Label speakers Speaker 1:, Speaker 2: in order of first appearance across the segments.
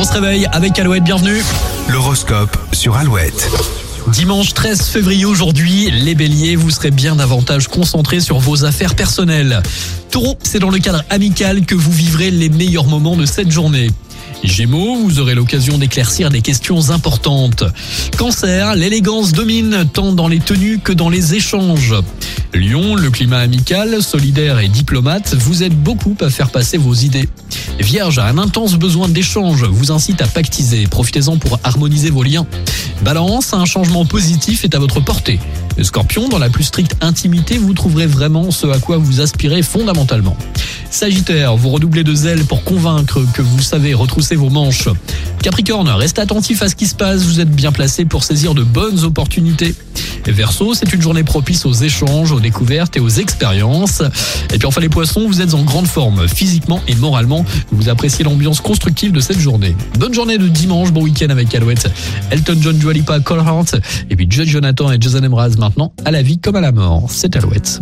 Speaker 1: On se réveille avec Alouette, bienvenue.
Speaker 2: L'horoscope sur Alouette.
Speaker 1: Dimanche 13 février aujourd'hui, les béliers, vous serez bien davantage concentrés sur vos affaires personnelles. Taureau, c'est dans le cadre amical que vous vivrez les meilleurs moments de cette journée. Gémeaux, vous aurez l'occasion d'éclaircir des questions importantes. Cancer, l'élégance domine tant dans les tenues que dans les échanges. Lion, le climat amical, solidaire et diplomate vous aide beaucoup à faire passer vos idées. Vierge, un intense besoin d'échange vous incite à pactiser. Profitez-en pour harmoniser vos liens. Balance, un changement positif est à votre portée. Scorpion, dans la plus stricte intimité, vous trouverez vraiment ce à quoi vous aspirez fondamentalement. Sagittaire, vous redoublez de zèle pour convaincre que vous savez retrousser vos manches. Capricorne, restez attentif à ce qui se passe, vous êtes bien placé pour saisir de bonnes opportunités. Verseau, c'est une journée propice aux échanges, aux découvertes et aux expériences. Et puis enfin les poissons, vous êtes en grande forme, physiquement et moralement. Vous appréciez l'ambiance constructive de cette journée. Bonne journée de dimanche, bon week-end avec Alouette. Elton John, Dua Lipa, Cole Hart, et puis Judge Jonathan et Jason Emraz maintenant à la vie comme à la mort. C'est Alouette.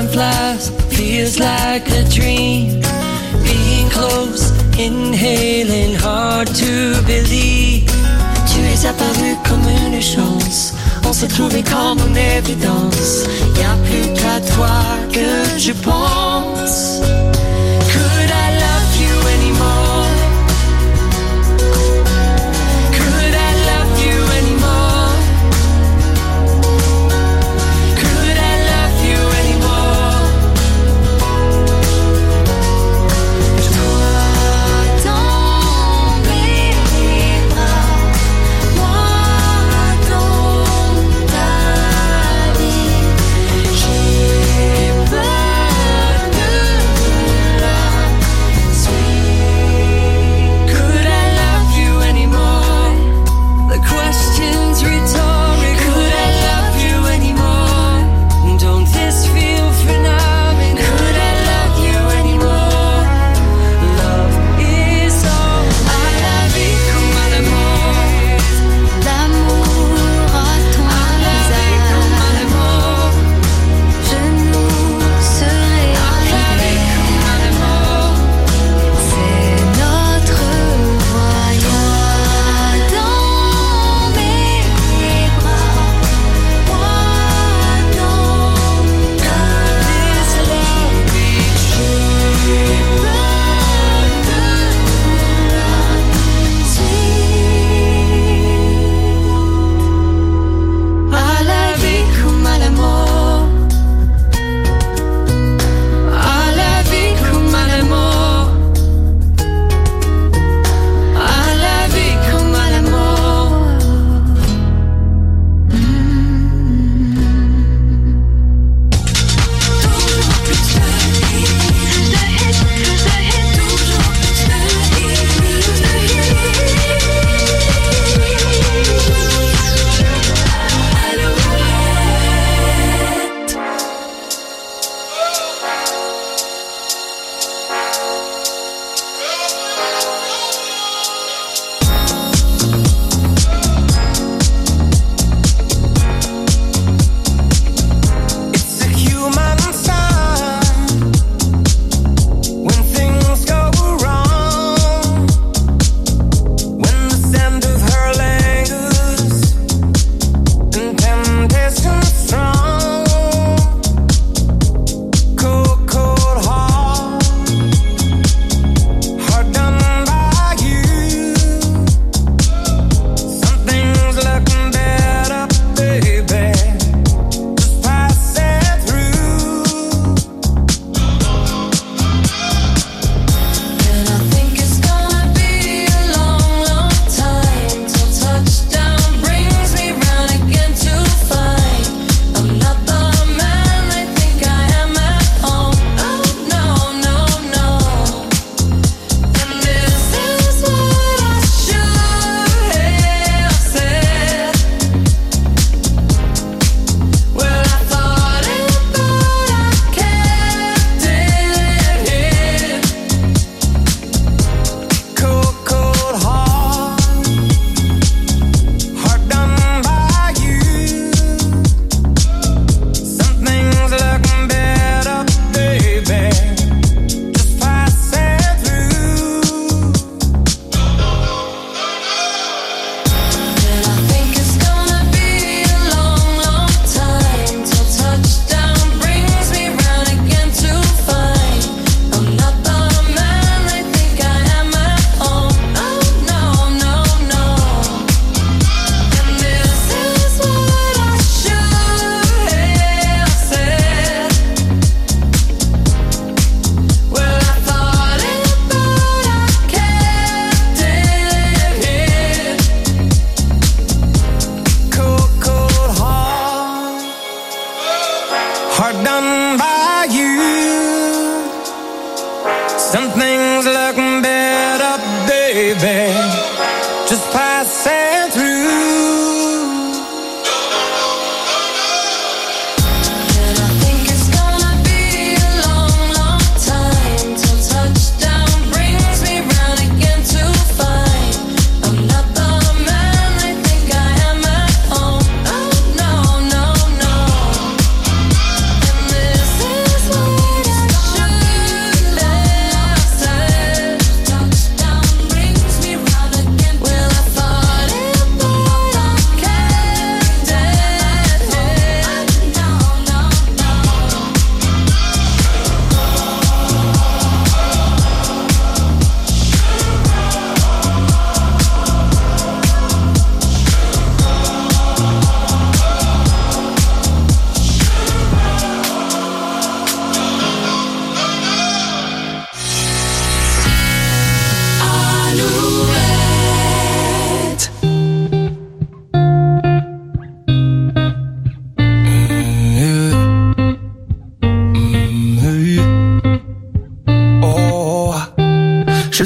Speaker 3: Time flies, feels like a dream. Being close, inhaling, hard to believe.
Speaker 4: Tu es apparu comme une chance. On s'est trouvé comme une évidence. Y a plus qu'à toi que je pense.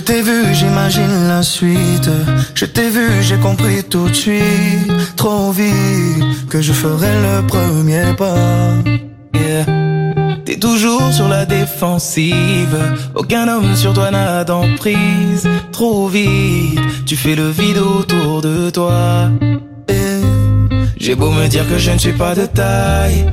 Speaker 5: T'ai vu, j'imagine la suite. Je t'ai vu, j'ai compris tout de suite, trop vite, que je ferai le premier pas. T'es toujours sur la défensive, aucun homme sur toi n'a d'emprise. Trop vite, tu fais le vide autour de toi. J'ai beau me dire que je ne suis pas de taille.